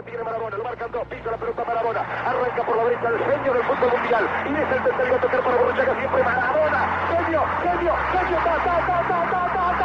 la tiene Marabona, lo marcan dos, pisa la pelota Marabona, arranca por la derecha el genio del fútbol mundial, y es el tercero a tocar para Borruchaga siempre Marabona, genio, genio, genio, ta, ta, ta, ta, ta, ta,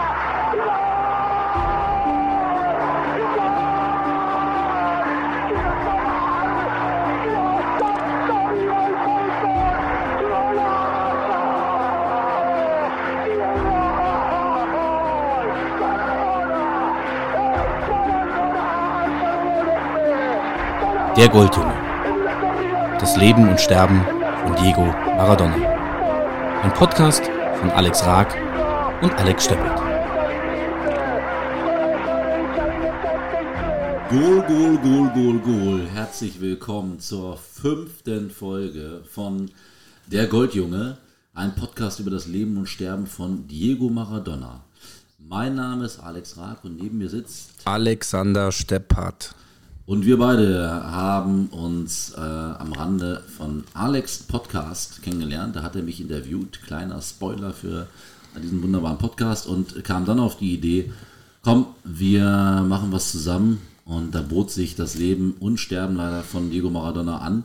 Der Goldjunge. Das Leben und Sterben von Diego Maradona. Ein Podcast von Alex Raag und Alex Steppelt. Goal, Goal, Goal, Goal, Goal. Herzlich willkommen zur fünften Folge von Der Goldjunge, ein Podcast über das Leben und Sterben von Diego Maradona. Mein Name ist Alex Raag und neben mir sitzt Alexander Steppert. Und wir beide haben uns äh, am Rande von Alex Podcast kennengelernt. Da hat er mich interviewt. Kleiner Spoiler für diesen wunderbaren Podcast und kam dann auf die Idee, komm, wir machen was zusammen. Und da bot sich das Leben und Sterben leider von Diego Maradona an.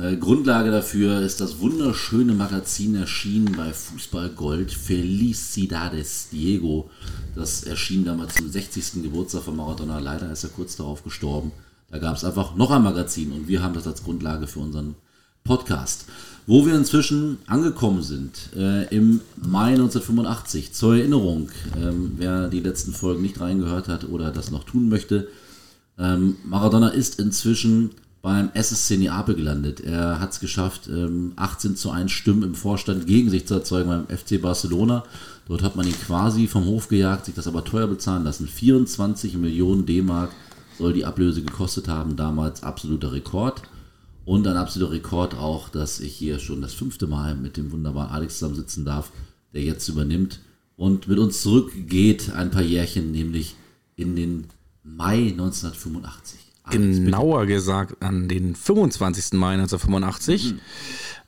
Äh, Grundlage dafür ist das wunderschöne Magazin erschienen bei Fußball Gold, Felicidades Diego. Das erschien damals zum 60. Geburtstag von Maradona. Leider ist er kurz darauf gestorben. Da gab es einfach noch ein Magazin und wir haben das als Grundlage für unseren Podcast. Wo wir inzwischen angekommen sind, äh, im Mai 1985. Zur Erinnerung, ähm, wer die letzten Folgen nicht reingehört hat oder das noch tun möchte, ähm, Maradona ist inzwischen beim SSC Neapel gelandet. Er hat es geschafft, 18 ähm, zu 1 Stimmen im Vorstand gegen sich zu erzeugen beim FC Barcelona. Dort hat man ihn quasi vom Hof gejagt, sich das aber teuer bezahlen lassen. 24 Millionen D-Mark soll die Ablöse gekostet haben, damals absoluter Rekord. Und ein absoluter Rekord auch, dass ich hier schon das fünfte Mal mit dem wunderbaren Alex zusammensitzen darf, der jetzt übernimmt und mit uns zurückgeht, ein paar Jährchen, nämlich in den Mai 1985. Genauer bitte. gesagt an den 25. Mai 1985. Mhm.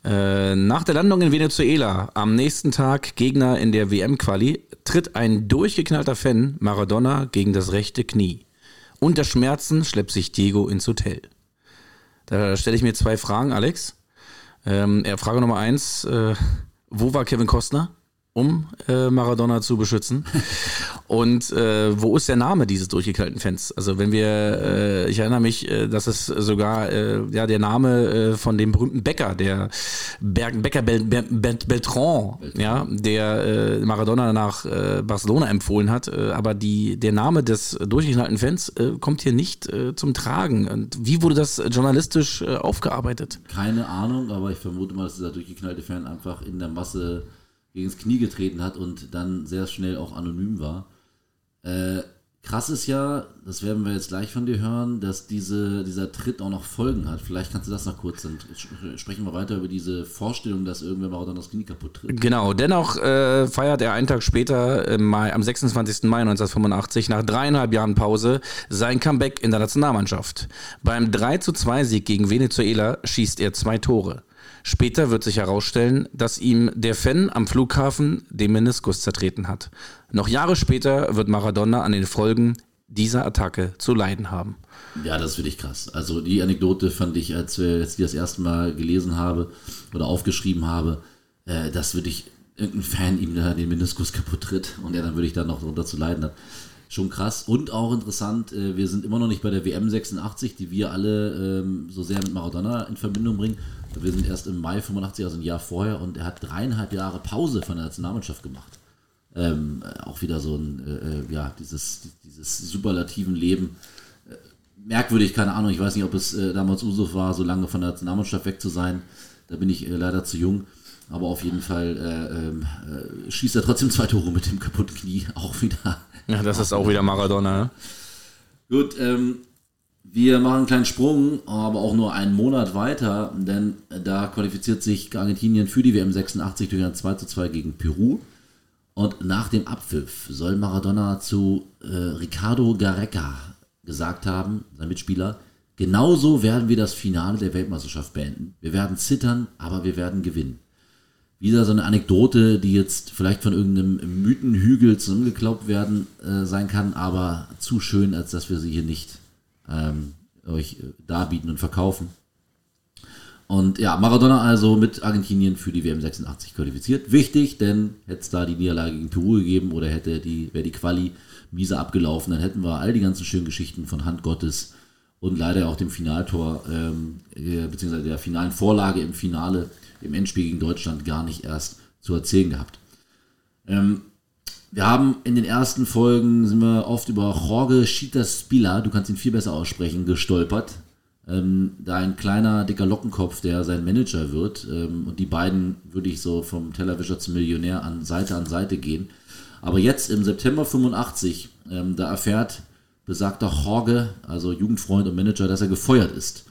Äh, nach der Landung in Venezuela, am nächsten Tag Gegner in der WM-Quali, tritt ein durchgeknallter Fan Maradona gegen das rechte Knie. Unter Schmerzen schleppt sich Diego ins Hotel. Da stelle ich mir zwei Fragen, Alex. Ähm, Frage Nummer eins: äh, Wo war Kevin Costner? um äh, Maradona zu beschützen. Und äh, wo ist der Name dieses durchgeknallten Fans? Also wenn wir, äh, ich erinnere mich, äh, dass es sogar äh, ja der Name äh, von dem berühmten Bäcker, der Berg, Bäcker Bel, Bel, Bel, Beltran, ja, der äh, Maradona nach Barcelona empfohlen hat. Aber die, der Name des durchgeknallten Fans kommt hier nicht zum Tragen. Und wie wurde das journalistisch aufgearbeitet? Keine Ahnung, aber ich vermute mal, dass dieser durchgeknallte Fan einfach in der Masse gegen das Knie getreten hat und dann sehr schnell auch anonym war. Äh, krass ist ja, das werden wir jetzt gleich von dir hören, dass diese, dieser Tritt auch noch Folgen hat. Vielleicht kannst du das noch kurz, dann sprechen wir weiter über diese Vorstellung, dass irgendwer mal dann das Knie kaputt tritt. Genau, dennoch äh, feiert er einen Tag später, im Mai, am 26. Mai 1985, nach dreieinhalb Jahren Pause, sein Comeback in der Nationalmannschaft. Beim 3 zu 2 Sieg gegen Venezuela schießt er zwei Tore. Später wird sich herausstellen, dass ihm der Fan am Flughafen den Meniskus zertreten hat. Noch Jahre später wird Maradona an den Folgen dieser Attacke zu leiden haben. Ja, das ist wirklich krass. Also die Anekdote fand ich, als ich die das erste Mal gelesen habe oder aufgeschrieben habe, äh, dass wirklich irgendein Fan ihm da den Meniskus kaputt tritt und er dann würde ich dann noch darunter zu leiden hat. Schon krass und auch interessant, äh, wir sind immer noch nicht bei der WM 86, die wir alle ähm, so sehr mit Maradona in Verbindung bringen. Wir sind erst im Mai 85, also ein Jahr vorher, und er hat dreieinhalb Jahre Pause von der Nationalmannschaft gemacht. Ähm, auch wieder so ein, äh, äh, ja, dieses, dieses superlativen Leben. Äh, merkwürdig, keine Ahnung, ich weiß nicht, ob es äh, damals Uso war, so lange von der Nationalmannschaft weg zu sein. Da bin ich äh, leider zu jung. Aber auf jeden Fall äh, ähm, schießt er trotzdem zwei Tore mit dem kaputten Knie. Auch wieder. Ja, das ist auch wieder Maradona. Ne? Gut, ähm, wir machen einen kleinen Sprung, aber auch nur einen Monat weiter, denn da qualifiziert sich Argentinien für die WM 86 durch ein 2 zu 2 gegen Peru. Und nach dem Abpfiff soll Maradona zu äh, Ricardo Gareca gesagt haben, sein Mitspieler, genauso werden wir das Finale der Weltmeisterschaft beenden. Wir werden zittern, aber wir werden gewinnen. Wieder so eine Anekdote, die jetzt vielleicht von irgendeinem Mythenhügel zusammengeklaubt werden äh, sein kann, aber zu schön, als dass wir sie hier nicht ähm, euch äh, darbieten und verkaufen. Und ja, Maradona also mit Argentinien für die WM 86 qualifiziert. Wichtig, denn hätte es da die Niederlage gegen Peru gegeben oder hätte die, wäre die Quali miese abgelaufen, dann hätten wir all die ganzen schönen Geschichten von Hand Gottes und leider auch dem Finaltor, ähm, äh, beziehungsweise der finalen Vorlage im Finale, im Endspiel gegen Deutschland gar nicht erst zu erzählen gehabt. Ähm, wir haben in den ersten Folgen sind wir oft über Jorge Spila, du kannst ihn viel besser aussprechen, gestolpert. Ähm, da ein kleiner, dicker Lockenkopf, der sein Manager wird. Ähm, und die beiden würde ich so vom Tellerwischer zum Millionär an Seite an Seite gehen. Aber jetzt im September 85, ähm, da erfährt besagter Jorge, also Jugendfreund und Manager, dass er gefeuert ist.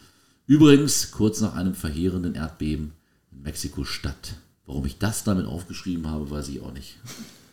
Übrigens kurz nach einem verheerenden Erdbeben Mexiko-Stadt. Warum ich das damit aufgeschrieben habe, weiß ich auch nicht.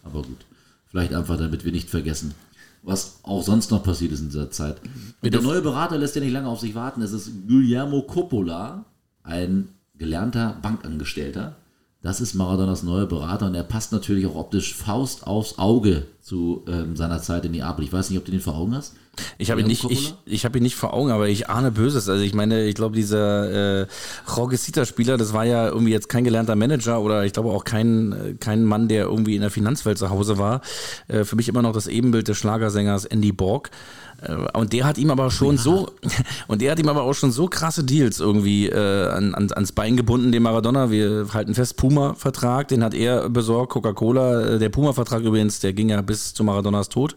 Aber gut. Vielleicht einfach, damit wir nicht vergessen, was auch sonst noch passiert ist in dieser Zeit. Und der neue Berater lässt ja nicht lange auf sich warten. Es ist Guillermo Coppola, ein gelernter Bankangestellter. Das ist Maradonas neuer Berater und er passt natürlich auch optisch Faust aufs Auge zu ähm, seiner Zeit in Neapel. Ich weiß nicht, ob du den vor Augen hast. Ich habe ihn nicht, ich, ich habe ihn nicht vor Augen, aber ich ahne Böses. Also ich meine, ich glaube, dieser äh, Jorge Sita-Spieler, das war ja irgendwie jetzt kein gelernter Manager oder ich glaube auch kein, kein Mann, der irgendwie in der Finanzwelt zu Hause war. Äh, für mich immer noch das Ebenbild des Schlagersängers Andy Borg. Äh, und der hat ihm aber schon ja. so, und der hat ihm aber auch schon so krasse Deals irgendwie äh, an, an, ans Bein gebunden, dem Maradona. Wir halten fest, Puma-Vertrag, den hat er besorgt, Coca-Cola. Äh, der Puma-Vertrag übrigens, der ging ja bis zu Maradonas Tod.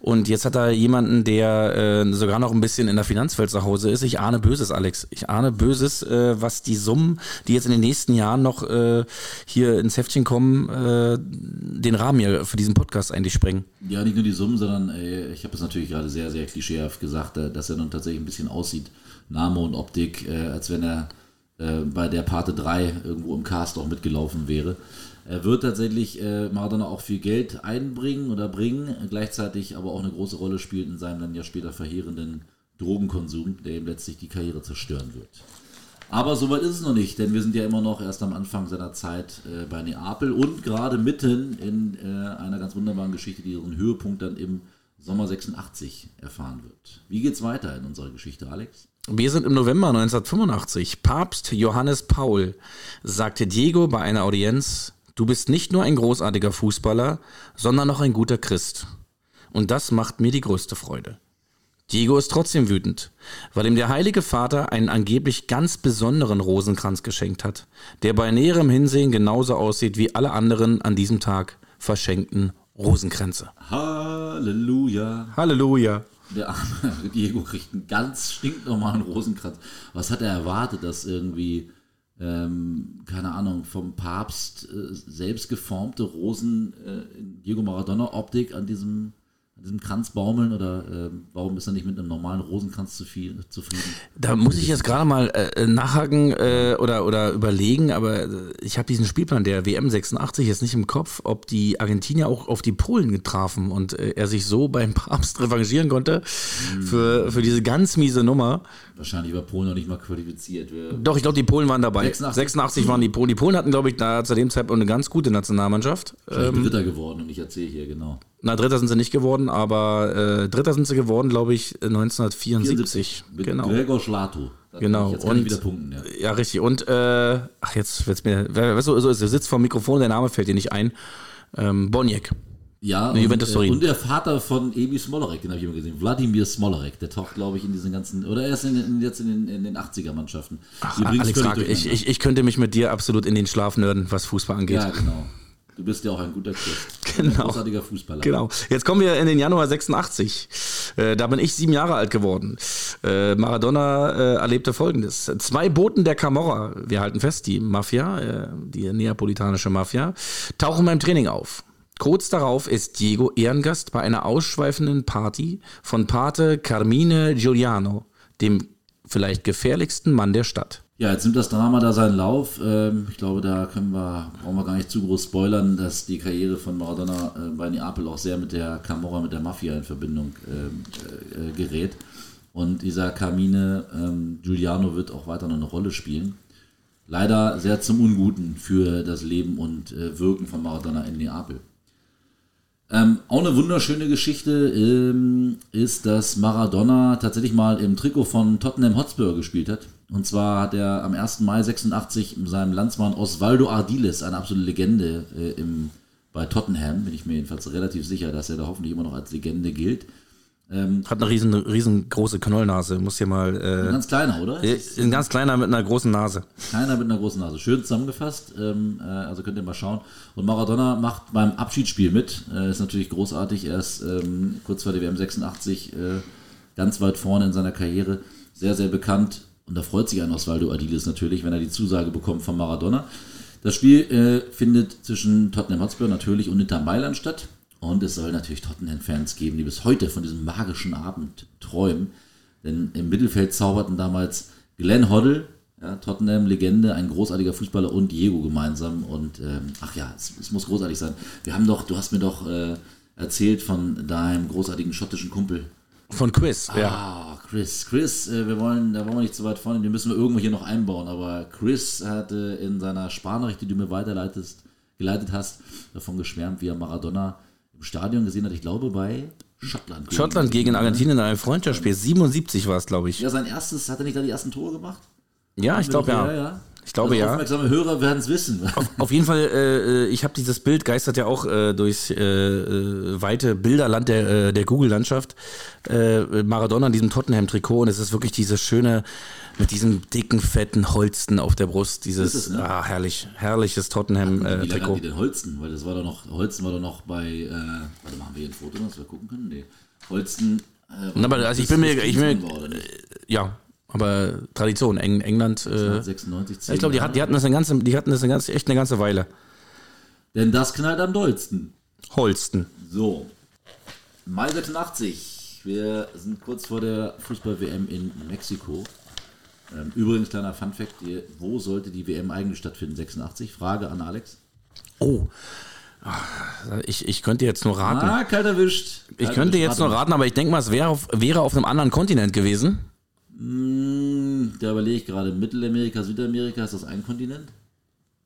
Und jetzt hat er jemanden, der äh, sogar noch ein bisschen in der Finanzwelt zu Hause ist. Ich ahne Böses, Alex. Ich ahne Böses, äh, was die Summen, die jetzt in den nächsten Jahren noch äh, hier ins Heftchen kommen, äh, den Rahmen hier für diesen Podcast eigentlich sprengen. Ja, nicht nur die Summen, sondern ey, ich habe es natürlich gerade sehr, sehr klischeehaft gesagt, äh, dass er nun tatsächlich ein bisschen aussieht, Name und Optik, äh, als wenn er äh, bei der Parte 3 irgendwo im Cast auch mitgelaufen wäre. Er wird tatsächlich äh, Maradona auch viel Geld einbringen oder bringen, gleichzeitig aber auch eine große Rolle spielt in seinem dann ja später verheerenden Drogenkonsum, der ihm letztlich die Karriere zerstören wird. Aber soweit ist es noch nicht, denn wir sind ja immer noch erst am Anfang seiner Zeit äh, bei Neapel und gerade mitten in äh, einer ganz wunderbaren Geschichte, die ihren Höhepunkt dann im Sommer 86 erfahren wird. Wie geht's weiter in unserer Geschichte, Alex? Wir sind im November 1985. Papst Johannes Paul sagte Diego bei einer Audienz, du bist nicht nur ein großartiger Fußballer, sondern auch ein guter Christ. Und das macht mir die größte Freude. Diego ist trotzdem wütend, weil ihm der Heilige Vater einen angeblich ganz besonderen Rosenkranz geschenkt hat, der bei näherem Hinsehen genauso aussieht wie alle anderen an diesem Tag verschenkten Rosenkränze. Halleluja. Halleluja. Der arme Diego kriegt einen ganz stinknormalen Rosenkranz. Was hat er erwartet, dass irgendwie, ähm, keine Ahnung, vom Papst äh, selbst geformte Rosen äh, in Diego Maradona-Optik an diesem diesem Kranz baumeln oder äh, warum ist er nicht mit einem normalen Rosenkranz zu viel, zufrieden? Da muss ich jetzt gerade mal äh, nachhaken äh, oder, oder überlegen, aber äh, ich habe diesen Spielplan der WM 86 jetzt nicht im Kopf, ob die Argentinier auch auf die Polen getrafen und äh, er sich so beim Papst revanchieren konnte hm. für, für diese ganz miese Nummer. Wahrscheinlich war Polen noch nicht mal qualifiziert. Doch, ich glaube, die Polen waren dabei. 86, 86 waren die Polen. Die Polen hatten, glaube ich, da zu dem Zeitpunkt eine ganz gute Nationalmannschaft. Ähm, Dritter geworden und ich erzähle hier, genau. Na, Dritter sind sie nicht geworden, aber äh, Dritter sind sie geworden, glaube ich, 1974. Mit genau. Gregor Schlato. Genau. Jetzt kann und, ich wieder punkten, ja. ja richtig. Und, äh, ach, jetzt wird's mir, weißt du, so ist, er sitzt vor dem Mikrofon, der Name fällt dir nicht ein. Ähm, Boniek. Ja, und, äh, und, der Vater von Ebi Smolarek, den habe ich immer gesehen. Wladimir Smolarek, der taucht, glaube ich, in diesen ganzen, oder erst in, in, jetzt in den, in den 80er-Mannschaften. Ach, Alex, ich, ich, ich könnte mich mit dir absolut in den Schlaf nörden, was Fußball angeht. Ja, genau. Du bist ja auch ein guter Christ. Genau. Ein großartiger Fußballer. Genau. Jetzt kommen wir in den Januar 86. Äh, da bin ich sieben Jahre alt geworden. Äh, Maradona äh, erlebte folgendes. Zwei Boten der Camorra, wir halten fest, die Mafia, die neapolitanische Mafia, tauchen beim Training auf. Kurz darauf ist Diego Ehrengast bei einer ausschweifenden Party von Pate Carmine Giuliano, dem vielleicht gefährlichsten Mann der Stadt. Ja, jetzt nimmt das Drama da seinen Lauf. Ähm, ich glaube, da können wir, brauchen wir gar nicht zu groß spoilern, dass die Karriere von Maradona äh, bei Neapel auch sehr mit der Camorra, mit der Mafia in Verbindung ähm, äh, gerät. Und dieser Carmine ähm, Giuliano wird auch weiter noch eine Rolle spielen. Leider sehr zum Unguten für das Leben und äh, Wirken von Maradona in Neapel. Ähm, auch eine wunderschöne Geschichte ähm, ist, dass Maradona tatsächlich mal im Trikot von Tottenham Hotspur gespielt hat. Und zwar hat er am 1. Mai 86 mit seinem Landsmann Osvaldo Ardiles, eine absolute Legende äh, im, bei Tottenham, bin ich mir jedenfalls relativ sicher, dass er da hoffentlich immer noch als Legende gilt. Ähm, Hat eine riesen, riesengroße Knollnase, muss hier mal. Äh, ein ganz kleiner, oder? Äh, ein ganz kleiner mit einer großen Nase. Kleiner mit einer großen Nase. Schön zusammengefasst. Ähm, äh, also könnt ihr mal schauen. Und Maradona macht beim Abschiedsspiel mit. Äh, ist natürlich großartig. Er ist ähm, kurz vor der WM 86 äh, ganz weit vorne in seiner Karriere. Sehr, sehr bekannt. Und da freut sich ein Osvaldo Adiles natürlich, wenn er die Zusage bekommt von Maradona. Das Spiel äh, findet zwischen Tottenham Hotspur natürlich und Inter Mailand statt. Und es soll natürlich Tottenham-Fans geben, die bis heute von diesem magischen Abend träumen. Denn im Mittelfeld zauberten damals Glenn Hoddle, ja, Tottenham-Legende, ein großartiger Fußballer und Diego gemeinsam. Und ähm, ach ja, es, es, muss großartig sein. Wir haben doch, du hast mir doch äh, erzählt von deinem großartigen schottischen Kumpel. Von Chris, ah, ja. Chris, Chris, äh, wir wollen, da wollen wir nicht zu weit vorne, den müssen wir irgendwo hier noch einbauen. Aber Chris hatte in seiner Sparnachricht, die du mir weiterleitest, geleitet hast, davon geschwärmt, wie er Maradona im Stadion gesehen hat, ich glaube bei Schottland. Schottland gegen Argentinien in einem Freundschaftsspiel. 77 war es, glaube ich. Ja, sein erstes, hat er nicht da die ersten Tore gemacht? Ja, ich glaube ja. ja. Ich glaube also ja. Aufmerksame Hörer werden es wissen. Auf, auf, jeden Fall, äh, ich habe dieses Bild, geistert ja auch äh, durchs äh, äh weite Bilderland der, äh, der Google-Landschaft. Äh, Maradona in diesem Tottenham-Trikot und es ist wirklich dieses schöne, mit diesem dicken, fetten Holsten auf der Brust. Dieses, es, ne? ah, herrlich, herrliches Tottenham-Trikot. Wie lange die denn Holsten? Weil das war doch noch, Holsten war doch noch bei, äh, warte mal, haben wir hier ein Foto, was wir gucken können? Nee. Holsten. Äh, aber also ich bin mir, ich bin, ja, aber Tradition, Eng, England. Äh, 96, ich glaube, die, hat, die hatten das eine ganze, die hatten das eine ganze, echt eine ganze Weile. Denn das knallt am dollsten. Holsten. So. Mai 86. Wir sind kurz vor der Fußball-WM in Mexiko. Ähm, übrigens, kleiner Fun-Fact: Wo sollte die WM eigentlich stattfinden? 86? Frage an Alex. Oh. Ich, ich könnte jetzt nur raten. Ah, kalt erwischt. Kalt ich könnte jetzt nur raten, aber ich denke mal, es wäre auf, wäre auf einem anderen Kontinent gewesen. Hm, da überlege ich gerade, Mittelamerika, Südamerika, ist das ein Kontinent?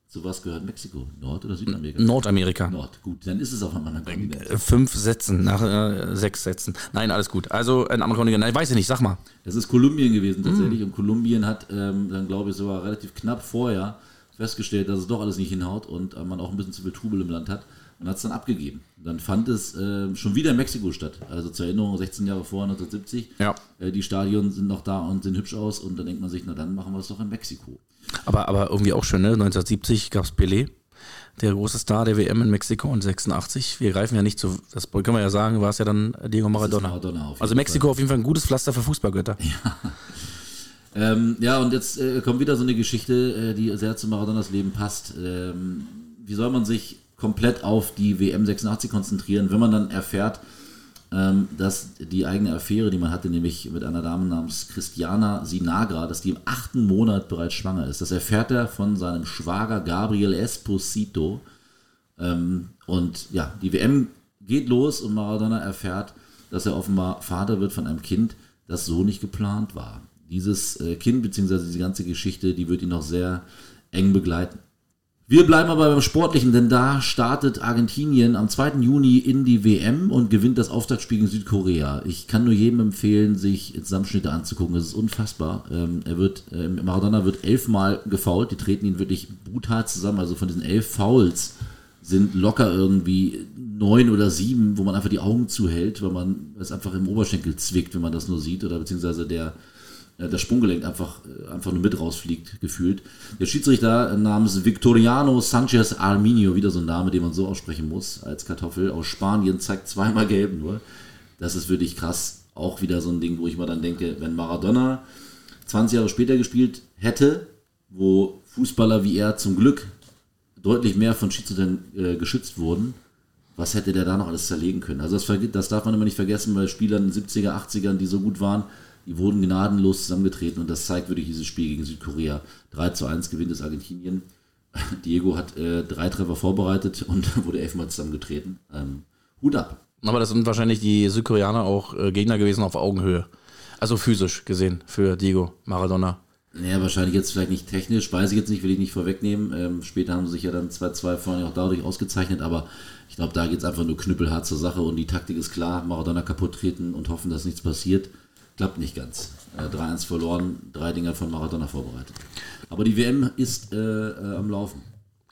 Zu was gehört Mexiko? Nord- oder Südamerika? Nordamerika. Nord, gut, dann ist es auf einem anderen Kontinent. Äh, fünf Sätzen, nach äh, sechs Sätzen. Nein, alles gut. Also ein anderer Kontinent, nein, weiß ich nicht, sag mal. Das ist Kolumbien gewesen tatsächlich. Mm. Und Kolumbien hat ähm, dann, glaube ich, sogar relativ knapp vorher festgestellt, dass es doch alles nicht hinhaut und äh, man auch ein bisschen zu viel Trubel im Land hat und hat es dann abgegeben. Dann fand es äh, schon wieder in Mexiko statt. Also zur Erinnerung, 16 Jahre vor 1970. Ja. Äh, die Stadien sind noch da und sehen hübsch aus und dann denkt man sich, na dann machen wir es doch in Mexiko. Aber, aber irgendwie auch schön, ne? 1970 gab es Pelé, der große Star der WM in Mexiko und 86. Wir greifen ja nicht zu, das können wir ja sagen, war es ja dann Diego Maradona. Maradona also Mexiko Fall. auf jeden Fall ein gutes Pflaster für Fußballgötter. Ja. Ähm, ja, und jetzt äh, kommt wieder so eine Geschichte, äh, die sehr zu Maradonas Leben passt. Ähm, wie soll man sich komplett auf die WM 86 konzentrieren, wenn man dann erfährt, ähm, dass die eigene Affäre, die man hatte, nämlich mit einer Dame namens Christiana Sinagra, dass die im achten Monat bereits schwanger ist. Das erfährt er von seinem Schwager Gabriel Esposito. Ähm, und ja, die WM geht los und Maradona erfährt, dass er offenbar Vater wird von einem Kind, das so nicht geplant war. Dieses äh, Kind bzw. diese ganze Geschichte, die wird ihn noch sehr eng begleiten. Wir bleiben aber beim Sportlichen, denn da startet Argentinien am 2. Juni in die WM und gewinnt das Auftaktspiel gegen Südkorea. Ich kann nur jedem empfehlen, sich Zusammenschnitte anzugucken. Das ist unfassbar. Ähm, er wird, äh, Maradona wird elfmal gefault. Die treten ihn wirklich brutal zusammen. Also von diesen elf Fouls sind locker irgendwie neun oder sieben, wo man einfach die Augen zuhält, weil man es einfach im Oberschenkel zwickt, wenn man das nur sieht. Oder beziehungsweise der das Sprunggelenk einfach, äh, einfach nur mit rausfliegt, gefühlt. Der Schiedsrichter namens Victoriano Sanchez Arminio, wieder so ein Name, den man so aussprechen muss, als Kartoffel aus Spanien, zeigt zweimal gelb nur. Das ist wirklich krass. Auch wieder so ein Ding, wo ich mal dann denke, wenn Maradona 20 Jahre später gespielt hätte, wo Fußballer wie er zum Glück deutlich mehr von Schiedsrichtern äh, geschützt wurden, was hätte der da noch alles zerlegen können? Also das, das darf man immer nicht vergessen bei Spielern in den 70er, 80ern, die so gut waren, die wurden gnadenlos zusammengetreten und das zeigt wirklich dieses Spiel gegen Südkorea. 3 zu 1 gewinnt es Argentinien. Diego hat äh, drei Treffer vorbereitet und wurde elfmal zusammengetreten. Ähm, Hut ab. Aber das sind wahrscheinlich die Südkoreaner auch äh, Gegner gewesen auf Augenhöhe. Also physisch gesehen für Diego Maradona. Ja, wahrscheinlich jetzt vielleicht nicht technisch, weiß ich jetzt nicht, will ich nicht vorwegnehmen. Ähm, später haben sie sich ja dann 2-2 vorne auch dadurch ausgezeichnet, aber ich glaube, da geht es einfach nur knüppelhart zur Sache und die Taktik ist klar, Maradona kaputt treten und hoffen, dass nichts passiert. Klappt nicht ganz. Äh, 3-1 verloren, drei Dinger von Maradona vorbereitet. Aber die WM ist äh, äh, am Laufen.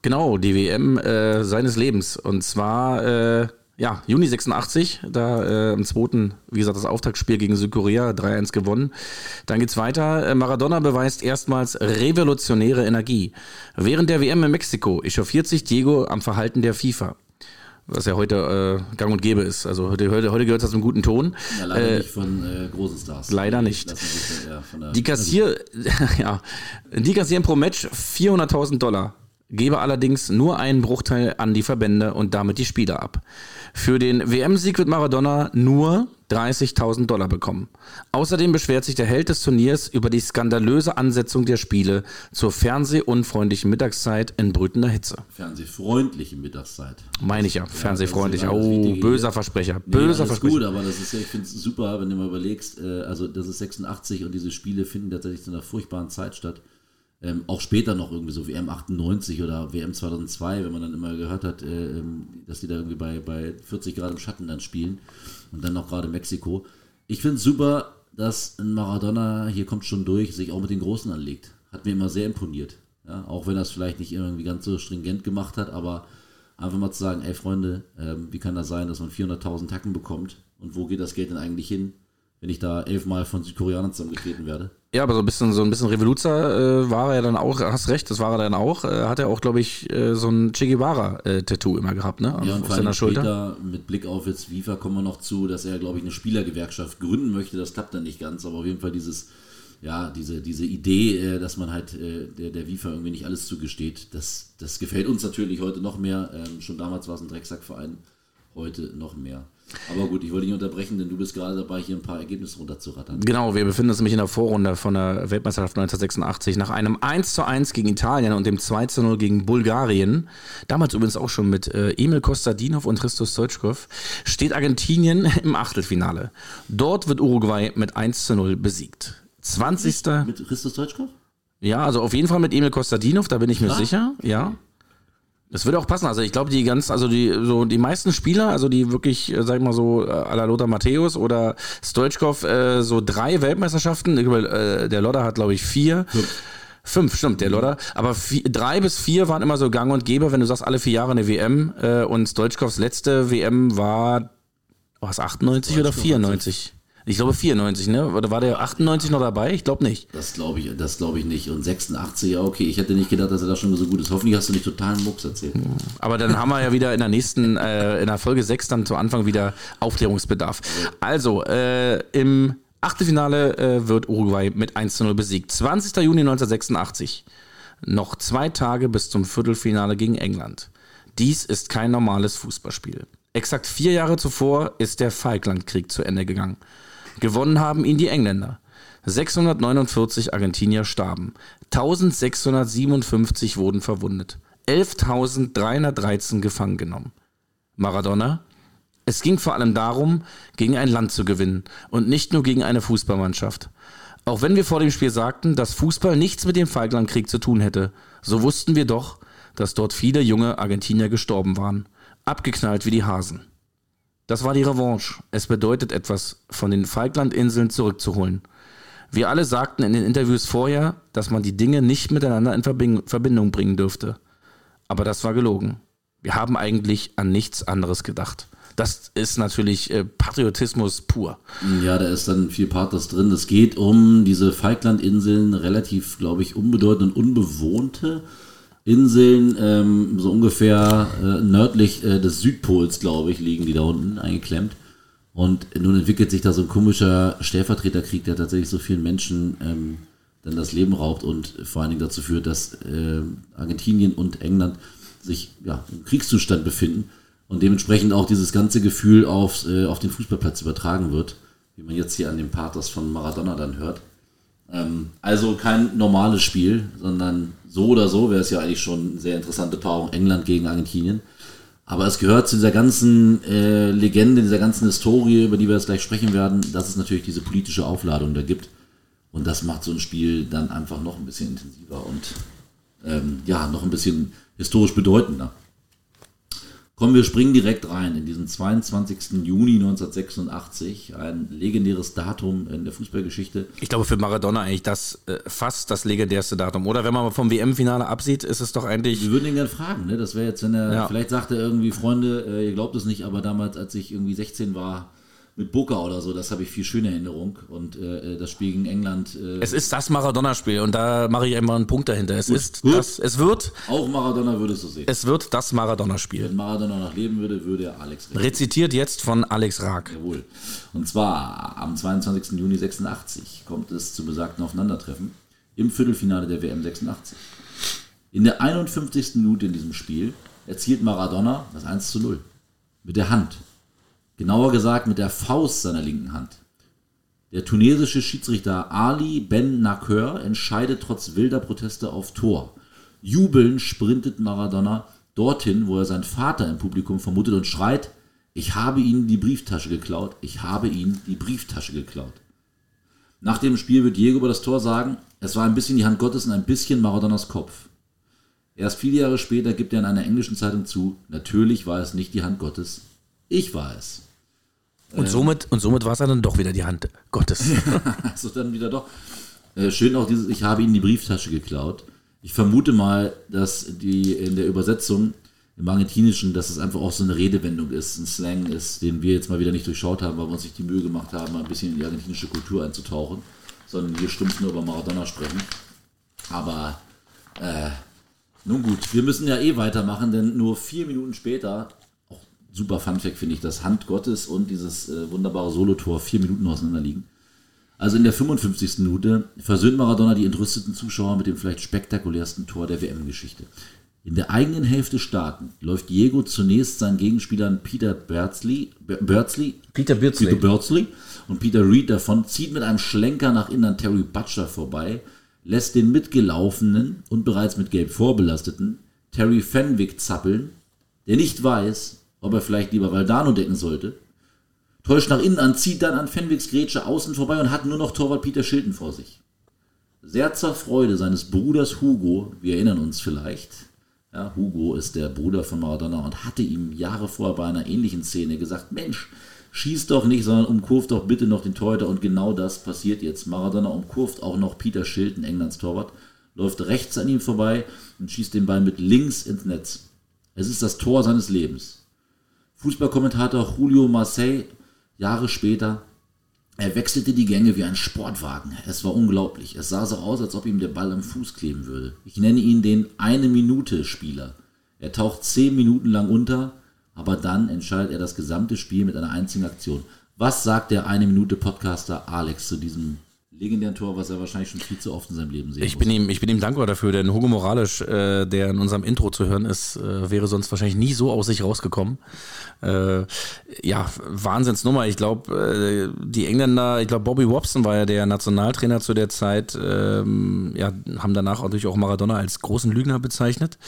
Genau, die WM äh, seines Lebens. Und zwar, äh, ja, Juni 86, da äh, im zweiten, wie gesagt, das Auftaktspiel gegen Südkorea, 3-1 gewonnen. Dann geht's weiter. Maradona beweist erstmals revolutionäre Energie. Während der WM in Mexiko echauffiert sich Diego am Verhalten der FIFA was ja heute äh, gang und gäbe ist. Also heute, heute, heute gehört das zum guten Ton. Ja, leider äh, nicht von äh, großen Stars. Leider nicht. Die, Kassier, ja, die kassieren pro Match 400.000 Dollar gebe allerdings nur einen Bruchteil an die Verbände und damit die Spieler ab. Für den WM-Sieg wird Maradona nur 30.000 Dollar bekommen. Außerdem beschwert sich der Held des Turniers über die skandalöse Ansetzung der Spiele zur fernsehunfreundlichen Mittagszeit in brütender Hitze. Fernsehfreundliche Mittagszeit. Meine ich ja, fernsehfreundlich. Ja, oh, böser Versprecher. Böser nee, Versprecher. gut, aber das ist, ich finde es super, wenn du mal überlegst, äh, also das ist 86 und diese Spiele finden tatsächlich zu einer furchtbaren Zeit statt. Ähm, auch später noch irgendwie so WM 98 oder WM 2002, wenn man dann immer gehört hat, äh, ähm, dass die da irgendwie bei, bei 40 Grad im Schatten dann spielen und dann noch gerade Mexiko. Ich finde es super, dass ein Maradona, hier kommt schon durch, sich auch mit den Großen anlegt. Hat mir immer sehr imponiert. Ja, auch wenn er es vielleicht nicht irgendwie ganz so stringent gemacht hat, aber einfach mal zu sagen, ey Freunde, ähm, wie kann das sein, dass man 400.000 Tacken bekommt und wo geht das Geld denn eigentlich hin? Wenn ich da elfmal von Südkoreanern zusammengetreten werde. Ja, aber so ein bisschen, so ein bisschen Revoluzer äh, war er dann auch, hast recht, das war er dann auch. Äh, hat er auch, glaube ich, äh, so ein Che Guevara-Tattoo immer gehabt, ne? Ja, und auf seiner Schulter. Später, mit Blick auf jetzt FIFA kommen wir noch zu, dass er, glaube ich, eine Spielergewerkschaft gründen möchte. Das klappt dann nicht ganz, aber auf jeden Fall dieses, ja, diese, diese Idee, äh, dass man halt äh, der, der FIFA irgendwie nicht alles zugesteht, das, das gefällt uns natürlich heute noch mehr. Ähm, schon damals war es ein Drecksackverein, heute noch mehr. Aber gut, ich wollte dich unterbrechen, denn du bist gerade dabei, hier ein paar Ergebnisse runterzurattern. Genau, wir befinden uns nämlich in der Vorrunde von der Weltmeisterschaft 1986. Nach einem 1 zu 1 gegen Italien und dem 2 zu 0 gegen Bulgarien, damals übrigens auch schon mit äh, Emil Kostadinov und Christos Stoichkov, steht Argentinien im Achtelfinale. Dort wird Uruguay mit 1 zu 0 besiegt. 20. Mit Christos Stoichkov? Ja, also auf jeden Fall mit Emil Kostadinov, da bin ich mir Ach. sicher, ja. Das würde auch passen. Also ich glaube, die ganz, also die, so die meisten Spieler, also die wirklich, äh, sag ich mal so, äh, à la Lothar Matthäus oder Stoichkov, äh, so drei Weltmeisterschaften. Äh, der Lodder hat, glaube ich, vier. Fünf. Fünf, stimmt, der Lodder. Aber vier, drei bis vier waren immer so gang und gäbe, wenn du sagst, alle vier Jahre eine WM. Äh, und Stoichkovs letzte WM war, was, 98 oder 94? Ich glaube 94, ne? Oder war der 98 noch dabei? Ich glaube nicht. Das glaube ich, das ich nicht. Und 86, ja, okay. Ich hätte nicht gedacht, dass er da schon so gut ist. Hoffentlich hast du nicht totalen Mucks erzählt. Aber dann haben wir ja wieder in der nächsten, äh, in der Folge 6 dann zu Anfang wieder Aufklärungsbedarf. Also, äh, im Achtelfinale äh, wird Uruguay mit 1 zu 0 besiegt. 20. Juni 1986. Noch zwei Tage bis zum Viertelfinale gegen England. Dies ist kein normales Fußballspiel. Exakt vier Jahre zuvor ist der Falklandkrieg zu Ende gegangen. Gewonnen haben ihn die Engländer. 649 Argentinier starben. 1657 wurden verwundet. 11.313 gefangen genommen. Maradona? Es ging vor allem darum, gegen ein Land zu gewinnen und nicht nur gegen eine Fußballmannschaft. Auch wenn wir vor dem Spiel sagten, dass Fußball nichts mit dem Falklandkrieg zu tun hätte, so wussten wir doch, dass dort viele junge Argentinier gestorben waren, abgeknallt wie die Hasen. Das war die Revanche. Es bedeutet etwas, von den Falklandinseln zurückzuholen. Wir alle sagten in den Interviews vorher, dass man die Dinge nicht miteinander in Verbindung bringen dürfte. Aber das war gelogen. Wir haben eigentlich an nichts anderes gedacht. Das ist natürlich äh, Patriotismus pur. Ja, da ist dann viel Pathos drin. Es geht um diese Falklandinseln, relativ, glaube ich, unbedeutend und unbewohnte. Inseln, ähm, so ungefähr äh, nördlich äh, des Südpols, glaube ich, liegen die da unten eingeklemmt. Und nun entwickelt sich da so ein komischer Stellvertreterkrieg, der tatsächlich so vielen Menschen ähm, dann das Leben raubt und vor allen Dingen dazu führt, dass äh, Argentinien und England sich ja, im Kriegszustand befinden und dementsprechend auch dieses ganze Gefühl aufs, äh, auf den Fußballplatz übertragen wird, wie man jetzt hier an dem Pathos von Maradona dann hört. Ähm, also kein normales Spiel, sondern so oder so wäre es ja eigentlich schon eine sehr interessante Paarung England gegen Argentinien. Aber es gehört zu dieser ganzen äh, Legende, dieser ganzen Historie, über die wir jetzt gleich sprechen werden, dass es natürlich diese politische Aufladung da gibt. Und das macht so ein Spiel dann einfach noch ein bisschen intensiver und ähm, ja, noch ein bisschen historisch bedeutender. Kommen wir springen direkt rein in diesen 22. Juni 1986, ein legendäres Datum in der Fußballgeschichte. Ich glaube für Maradona eigentlich das äh, fast das legendärste Datum. Oder wenn man vom WM-Finale absieht, ist es doch eigentlich. Wir würden ihn gerne fragen, ne? Das wäre jetzt, wenn er, Ja. vielleicht sagt er irgendwie, Freunde, äh, ihr glaubt es nicht, aber damals, als ich irgendwie 16 war, mit Boca oder so, das habe ich viel schöne Erinnerung. Und äh, das Spiel gegen England, äh, Es ist das Maradona-Spiel und da mache ich einfach einen Punkt dahinter. Es ist Gut. das, es wird, auch Maradona würde es so sehen. es wird das Maradona-Spiel. Wenn Maradona noch leben würde, würde er Alex retten. Rezitiert jetzt von Alex Raag. Jawohl. Und zwar am 22. Juni 86 kommt es zu besagten Aufeinandertreffen im Viertelfinale der WM 86. In der 51. Minute in diesem Spiel erzielt Maradona das 1 zu 0. Mit der Hand. Genauer gesagt mit der Faust seiner linken Hand. Der tunesische Schiedsrichter Ali Ben Nakeur entscheidet trotz wilder Proteste auf Tor. Jubelnd sprintet Maradona dorthin, wo er seinen Vater im Publikum vermutet und schreit, ich habe ihnen die Brieftasche geklaut, ich habe ihnen die Brieftasche geklaut. Nach dem Spiel wird Diego über das Tor sagen, es war ein bisschen die Hand Gottes und ein bisschen Maradonas Kopf. Erst viele Jahre später gibt er in einer englischen Zeitung zu, natürlich war es nicht die Hand Gottes, ich war es. Und somit, und somit war es dann doch wieder die Hand Gottes. Also dann wieder doch. Äh, schön auch dieses, ich habe ihnen die Brieftasche geklaut. Ich vermute mal, dass die in der Übersetzung im Argentinischen, dass es einfach auch so eine Redewendung ist, ein Slang ist, den wir jetzt mal wieder nicht durchschaut haben, weil wir uns nicht die Mühe gemacht haben, mal ein bisschen in die argentinische Kultur einzutauchen, sondern hier stumpf nur über Maradona sprechen. Aber äh, nun gut, wir müssen ja eh weitermachen, denn nur vier Minuten später, super Funfact finde ich, dass Hand Gottes und dieses äh, wunderbare Solotor vier Minuten auseinander liegen. Also in der 55. Minute versöhnt Maradona die entrüsteten Zuschauer mit dem vielleicht spektakulärsten Tor der WM-Geschichte. In der eigenen Hälfte starten läuft Diego zunächst seinen Gegenspielern Peter Beardsley, Be- Beardsley, Peter Beardsley. Peter Beardsley und Peter Reed davon, zieht mit einem Schlenker nach innen an Terry Butcher vorbei, lässt den mitgelaufenen und bereits mit Gelb vorbelasteten Terry Fenwick zappeln, der nicht weiß, ob er vielleicht lieber Valdano decken sollte, täuscht nach innen an, zieht dann an Fenwicks Grätsche außen vorbei und hat nur noch Torwart Peter Schilden vor sich. Sehr zur Freude seines Bruders Hugo, wir erinnern uns vielleicht, ja, Hugo ist der Bruder von Maradona und hatte ihm Jahre vorher bei einer ähnlichen Szene gesagt, Mensch, schieß doch nicht, sondern umkurvt doch bitte noch den Torhüter und genau das passiert jetzt. Maradona umkurvt auch noch Peter Shilton, Englands Torwart, läuft rechts an ihm vorbei und schießt den Ball mit links ins Netz. Es ist das Tor seines Lebens. Fußballkommentator Julio Marseille, Jahre später, er wechselte die Gänge wie ein Sportwagen. Es war unglaublich. Es sah so aus, als ob ihm der Ball am Fuß kleben würde. Ich nenne ihn den Eine-Minute-Spieler. Er taucht zehn Minuten lang unter, aber dann entscheidet er das gesamte Spiel mit einer einzigen Aktion. Was sagt der Eine-Minute-Podcaster Alex zu diesem legendären Tor, was er wahrscheinlich schon viel zu oft in seinem Leben sehen Ich bin, ihm, ich bin ihm dankbar dafür, denn Hugo Morales, äh, der in unserem Intro zu hören ist, äh, wäre sonst wahrscheinlich nie so aus sich rausgekommen. Äh, ja, Wahnsinnsnummer. Ich glaube, äh, die Engländer, ich glaube, Bobby Robson war ja der Nationaltrainer zu der Zeit, ähm, ja, haben danach natürlich auch Maradona als großen Lügner bezeichnet.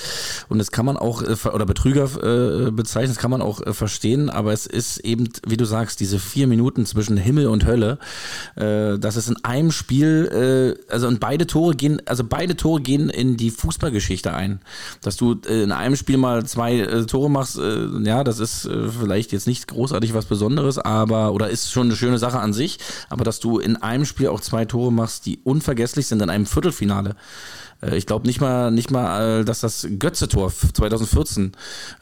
Und das kann man auch, äh, oder Betrüger äh, bezeichnen, das kann man auch verstehen, aber es ist eben, wie du sagst, diese vier Minuten zwischen Himmel und Hölle, das ist in einem Spiel, äh, also und beide Tore gehen, also beide Tore gehen in die Fußballgeschichte ein. Dass du äh, in einem Spiel mal zwei äh, Tore machst, äh, ja, das ist äh, vielleicht jetzt nicht großartig was Besonderes, aber oder ist schon eine schöne Sache an sich, aber dass du in einem Spiel auch zwei Tore machst, die unvergesslich sind in einem Viertelfinale. Äh, Ich glaube nicht mal, nicht mal, dass das Götze-Tor 2014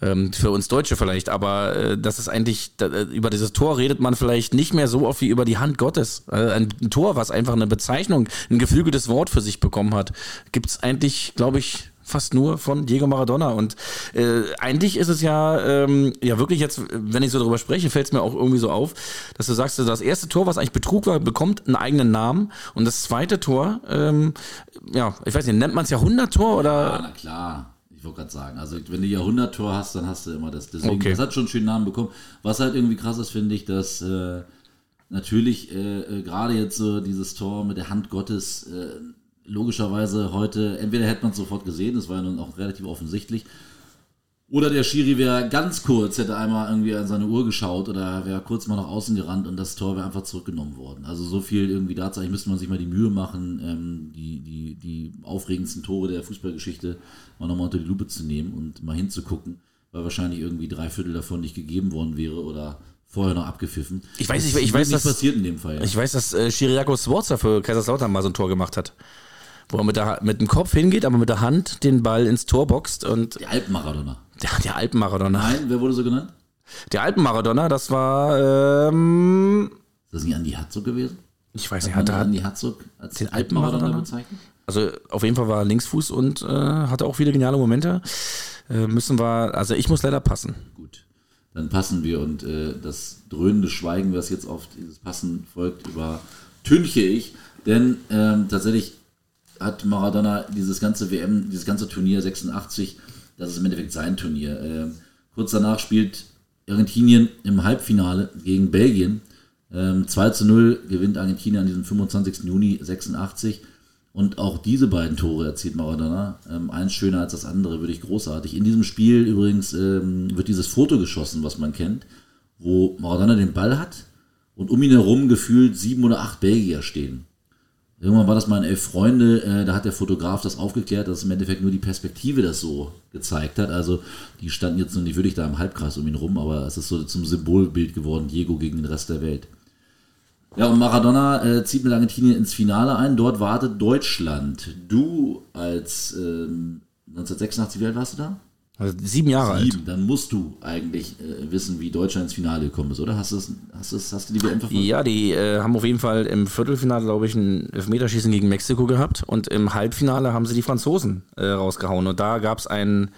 ähm, für uns Deutsche vielleicht, aber das ist eigentlich über dieses Tor redet man vielleicht nicht mehr so oft wie über die Hand Gottes. Ein Tor, was einfach eine Bezeichnung, ein geflügeltes Wort für sich bekommen hat, gibt es eigentlich, glaube ich, fast nur von Diego Maradona. Und äh, eigentlich ist es ja, ähm, ja wirklich jetzt, wenn ich so darüber spreche, fällt es mir auch irgendwie so auf, dass du sagst, das erste Tor, was eigentlich Betrug war, bekommt einen eigenen Namen. Und das zweite Tor, ähm, ja, ich weiß nicht, nennt man es Jahrhunderttor Ja, oder? na klar. Ich wollte gerade sagen, also wenn du Jahrhunderttor hast, dann hast du immer das. Deswegen, Okay. das hat schon einen schönen Namen bekommen. Was halt irgendwie krass ist, finde ich, dass äh, natürlich äh, äh, gerade jetzt so dieses Tor mit der Hand Gottes äh, logischerweise heute, entweder hätte man es sofort gesehen, das war ja nun auch relativ offensichtlich, Oder der Schiri wäre ganz kurz, hätte einmal irgendwie an seine Uhr geschaut oder wäre kurz mal nach außen gerannt und das Tor wäre einfach zurückgenommen worden. Also so viel irgendwie dazu, eigentlich müsste man sich mal die Mühe machen, ähm, die, die, die aufregendsten Tore der Fußballgeschichte mal nochmal unter die Lupe zu nehmen und mal hinzugucken, weil wahrscheinlich irgendwie drei Viertel davon nicht gegeben worden wäre oder vorher noch abgepfiffen. Ich weiß nicht, ich weiß, dass- passiert in dem Fall. Ja. Ich weiß, dass äh, Chiriaco Sforza für Kaiserslautern mal so ein Tor gemacht hat. Wo er mit, der, mit dem Kopf hingeht, aber mit der Hand den Ball ins Tor boxt und der Alpenmaradona. der, der Alpenmaradona. Nein, wer wurde so genannt? Der Alpenmaradona, das war, ähm, Ist das nicht Andi Herzog gewesen? ich weiß nicht, Hat er, Andi Herzog als den Alpenmaradona Alpenmaradona? bezeichnet? also auf jeden Fall war er Linksfuß und äh, hatte auch viele geniale Momente. Äh, müssen wir, also ich muss leider passen. Gut, dann passen wir und äh, das dröhnende Schweigen, was jetzt auf dieses Passen folgt, übertünche ich. Denn ähm, tatsächlich hat Maradona dieses ganze WM, dieses ganze Turnier 86, das ist im Endeffekt sein Turnier. Ähm, kurz danach spielt Argentinien im Halbfinale gegen Belgien. Ähm, 2 zu 0 gewinnt Argentinien an diesem 25. Juni 86. Und auch diese beiden Tore erzielt Maradona. Ähm, eins schöner als das andere, würde ich großartig. In diesem Spiel übrigens ähm, wird dieses Foto geschossen, was man kennt, wo Maradona den Ball hat und um ihn herum gefühlt sieben oder acht Belgier stehen. Irgendwann war das mal in Elf Freunde, äh, da hat der Fotograf das aufgeklärt, dass im Endeffekt nur die Perspektive das so gezeigt hat. Also die standen jetzt noch nicht wirklich da im Halbkreis um ihn rum, aber es ist so zum Symbolbild geworden, Diego gegen den Rest der Welt. Ja, und Maradona äh, zieht mit Argentinien ins Finale ein. Dort wartet Deutschland. Du als ähm, 1986, wie alt warst du da? Also sieben Jahre alt. Sieben. Dann musst du eigentlich äh, wissen, wie Deutschland ins Finale gekommen ist, oder? Hast du, das, hast du, das, hast du die WM verfolgt? Ja, die äh, haben auf jeden Fall im Viertelfinale, glaube ich, ein Elfmeterschießen gegen Mexiko gehabt und im Halbfinale haben sie die Franzosen äh, rausgehauen. Und da gab es ein,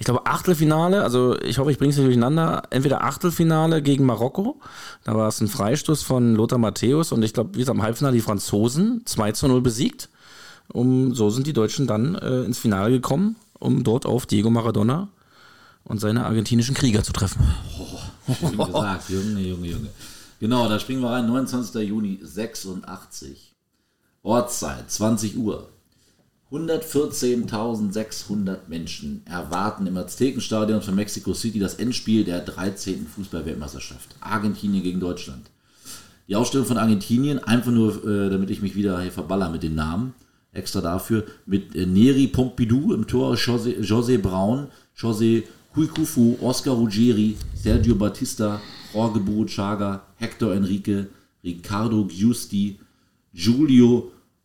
ich glaube, Achtelfinale, also ich hoffe, ich bringe es nicht durcheinander, entweder Achtelfinale gegen Marokko, da war es ein Freistoß von Lothar Matthäus und ich glaube, wie gesagt, im Halbfinale die Franzosen 2 zu 0 besiegt. Um, so sind die Deutschen dann äh, ins Finale gekommen, um dort auf Diego Maradona und seine argentinischen Krieger zu treffen. Schön gesagt, Junge, Junge, Junge. Genau, da springen wir rein. 29. Juni 86. Ortszeit, 20 Uhr. 114.600 Menschen erwarten im Aztekenstadion von Mexico City das Endspiel der 13. Fußballweltmeisterschaft. Argentinien gegen Deutschland. Die Ausstellung von Argentinien, einfach nur, äh, damit ich mich wieder hier verballer mit den Namen, extra dafür, mit äh, Neri Pompidou im Tor, José, José Braun, José Cuicufu, Oscar Ruggieri, Sergio Batista, Jorge Burruchaga, Hector Enrique, Ricardo Giusti,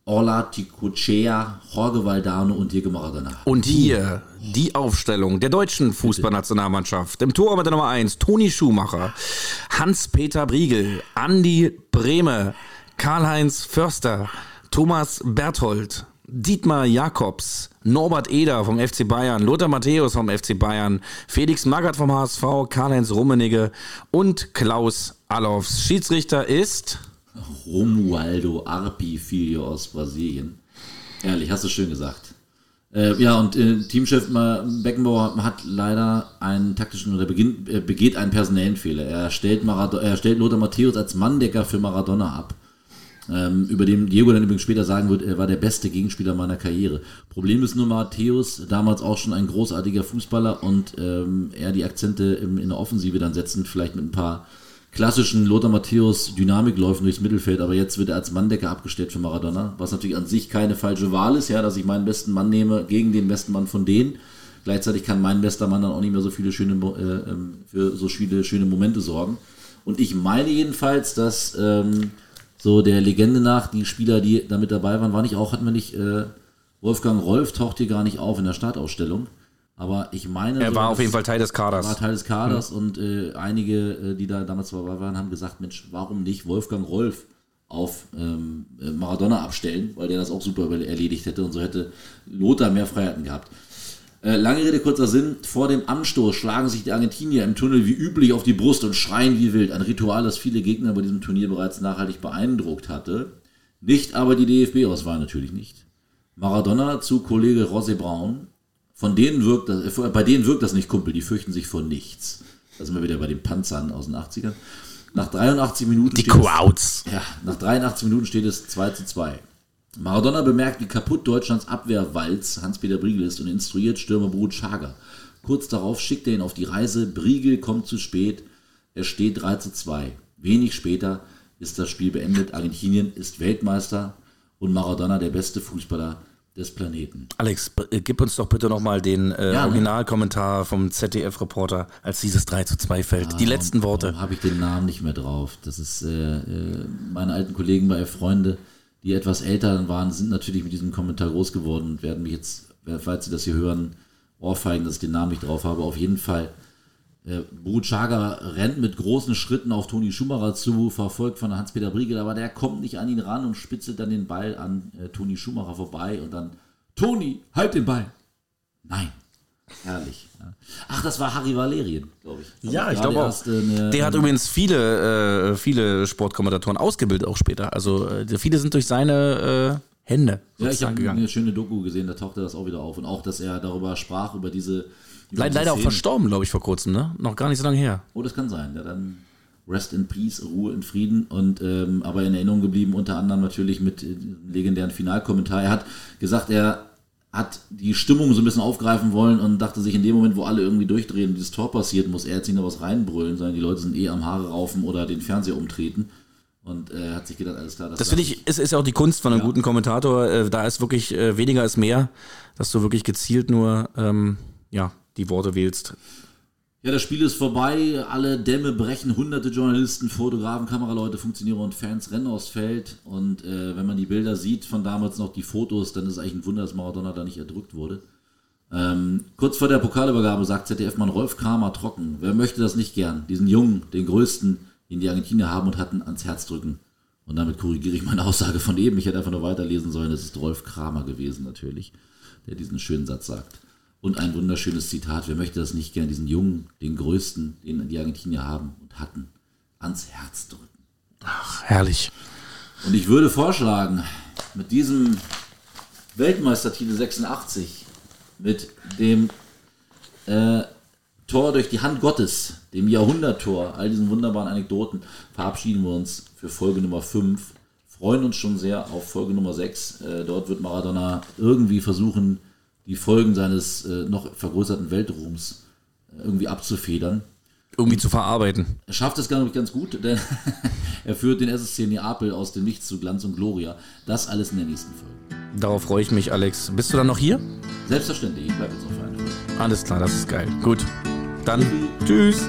Giulio Orlaticochea, Jorge Valdano und Diego Maradona. Und hier die Aufstellung der deutschen Fußballnationalmannschaft. Im Tor mit der Nummer 1 Toni Schumacher, Hans-Peter Briegel, Andi Brehme, Karl-Heinz Förster, Thomas Berthold, Dietmar Jakobs, Norbert Eder vom FC Bayern, Lothar Matthäus vom FC Bayern, Felix Magath vom HSV, Karl-Heinz Rummenigge und Klaus Allofs. Schiedsrichter ist... Romualdo Arpi Filho aus Brasilien. Ehrlich, hast du schön gesagt. Äh, ja, und äh, Teamchef Beckenbauer hat leider einen taktischen oder beginnt, äh, begeht einen personellen Fehler. Er stellt, Marado er stellt Lothar Matthäus als Manndecker für Maradona ab. Ähm, über den Diego dann übrigens später sagen wird, er war der beste Gegenspieler meiner Karriere. Problem ist nur, Matthäus, damals auch schon ein großartiger Fußballer und ähm, er die Akzente im, in der Offensive dann setzen, vielleicht mit ein paar klassischen Lothar Matthäus Dynamikläufen durchs Mittelfeld, aber jetzt wird er als Manndecker abgestellt für Maradona, was natürlich an sich keine falsche Wahl ist, ja, dass ich meinen besten Mann nehme gegen den besten Mann von denen. Gleichzeitig kann mein bester Mann dann auch nicht mehr so viele schöne, äh, ähm, für so viele schöne Momente sorgen. Und ich meine jedenfalls, dass ähm, so der Legende nach die Spieler, die da mit dabei waren, war nicht auch, hatten wir nicht, äh, Wolfgang Rolf taucht hier gar nicht auf in der Startausstellung. Aber ich meine. Er so, war auf jeden Fall Teil des Kaders. war Teil des Kaders und äh, einige, äh, die da damals dabei waren, haben gesagt, Mensch, warum nicht Wolfgang Rolf auf ähm, äh, Maradona abstellen, weil der das auch super erledigt hätte und so hätte Lothar mehr Freiheiten gehabt. Äh, lange Rede, kurzer Sinn. Vor dem Anstoß schlagen sich die Argentinier im Tunnel wie üblich auf die Brust und schreien wie wild. Ein Ritual, das viele Gegner bei diesem Turnier bereits nachhaltig beeindruckt hatte. Nicht aber die DFB-Auswahl natürlich nicht. Maradona zu Kollege Rosé Braun. Von denen wirkt das, äh, bei denen wirkt das nicht, Kumpel, die fürchten sich vor nichts. Da sind wir wieder bei den Panzern aus den 80ern. Nach 83 Minuten Die steht es- Crowds. ja, nach 83 Minuten steht es 2 zu 2. Maradona bemerkt, wie kaputt Deutschlands Abwehr Walz Hans-Peter Briegel ist und instruiert Stürmer Brut Schager. Kurz darauf schickt er ihn auf die Reise. Briegel kommt zu spät. Er steht 3 zu 2. Wenig später ist das Spiel beendet. Argentinien ist Weltmeister und Maradona der beste Fußballer des Planeten. Alex, äh, gib uns doch bitte nochmal den äh, Ja, ne? Originalkommentar vom ZDF-Reporter, als dieses 3 zu 2 fällt. Die letzten Worte. Habe ich den Namen nicht mehr drauf? Das ist äh, äh, meine alten Kollegen bei Freunde, die etwas älter waren, sind natürlich mit diesem Kommentar groß geworden und werden mich jetzt, falls sie das hier hören, ohrfeigen, dass ich den Namen nicht drauf habe. Auf jeden Fall. Äh, Chaga rennt mit großen Schritten auf Toni Schumacher zu, verfolgt von Hans-Peter Briegel, aber der kommt nicht an ihn ran und spitzelt dann den Ball an äh, Toni Schumacher vorbei und dann Toni, halt den Ball. Nein. Herrlich. Ach, das war Harry Valerien, glaube ich. Ja, Hab ich glaube auch. eine- Der hat übrigens viele, äh, viele Sportkommentatoren ausgebildet auch später. Also äh, viele sind durch seine äh, Hände Ja, ich habe eine schöne Doku gesehen, da tauchte das auch wieder auf. Und auch, dass er darüber sprach, über diese. Le leider auch verstorben, glaube ich, vor kurzem, ne? Noch gar nicht so lange her. Oh, das kann sein. Ja, dann Rest in Peace, Ruhe in Frieden. Und ähm, aber in Erinnerung geblieben, unter anderem natürlich mit äh, dem legendären Finalkommentar. Er hat gesagt, er hat die Stimmung so ein bisschen aufgreifen wollen und dachte sich, in dem Moment, wo alle irgendwie durchdrehen und dieses Tor passiert, muss er jetzt nicht noch was reinbrüllen, sondern die Leute sind eh am Haare raufen oder den Fernseher umtreten. Und äh, hat sich gedacht, alles klar, Das finde ich, ist, ist ja auch die Kunst von einem guten Kommentator. Äh, da ist wirklich äh, weniger ist mehr, dass du wirklich gezielt nur ähm, ja, die Worte wählst. Ja, das Spiel ist vorbei, alle Dämme brechen, hunderte Journalisten, Fotografen, Kameraleute, Funktionäre und Fans rennen aufs Feld. Und äh, wenn man die Bilder sieht von damals noch, die Fotos, dann ist eigentlich ein Wunder, dass Maradona da nicht erdrückt wurde. Ähm, kurz vor der Pokalübergabe sagt ZDF-Mann Rolf Kramer trocken, wer möchte das nicht gern, diesen Jungen, den Größten, den die Argentinier haben und hatten, ans Herz drücken. Und damit korrigiere ich meine Aussage von eben. Ich hätte einfach nur weiterlesen sollen, es ist Rolf Kramer gewesen natürlich, der diesen schönen Satz sagt. Und ein wunderschönes Zitat, wer möchte das nicht gern, diesen Jungen, den Größten, den die Argentinier haben und hatten, ans Herz drücken. Ach, herrlich. Und ich würde vorschlagen, mit diesem Weltmeistertitel 86, mit dem äh, Tor durch die Hand Gottes, dem Jahrhunderttor, all diesen wunderbaren Anekdoten, verabschieden wir uns für Folge Nummer 5. Freuen uns schon sehr auf Folge Nummer 6. Äh, dort wird Maradona irgendwie versuchen, die Folgen seines äh, noch vergrößerten Weltruhms äh, irgendwie abzufedern. Irgendwie zu verarbeiten. Er schafft es, glaube ich, ganz gut, denn er führt den SSC Neapel aus dem Nichts zu Glanz und Gloria. Das alles in der nächsten Folge. Darauf freue ich mich, Alex. Bist du dann noch hier? Selbstverständlich, ich bleibe jetzt noch für eine Folge. Alles klar, das ist geil. Gut. Dann tschüss.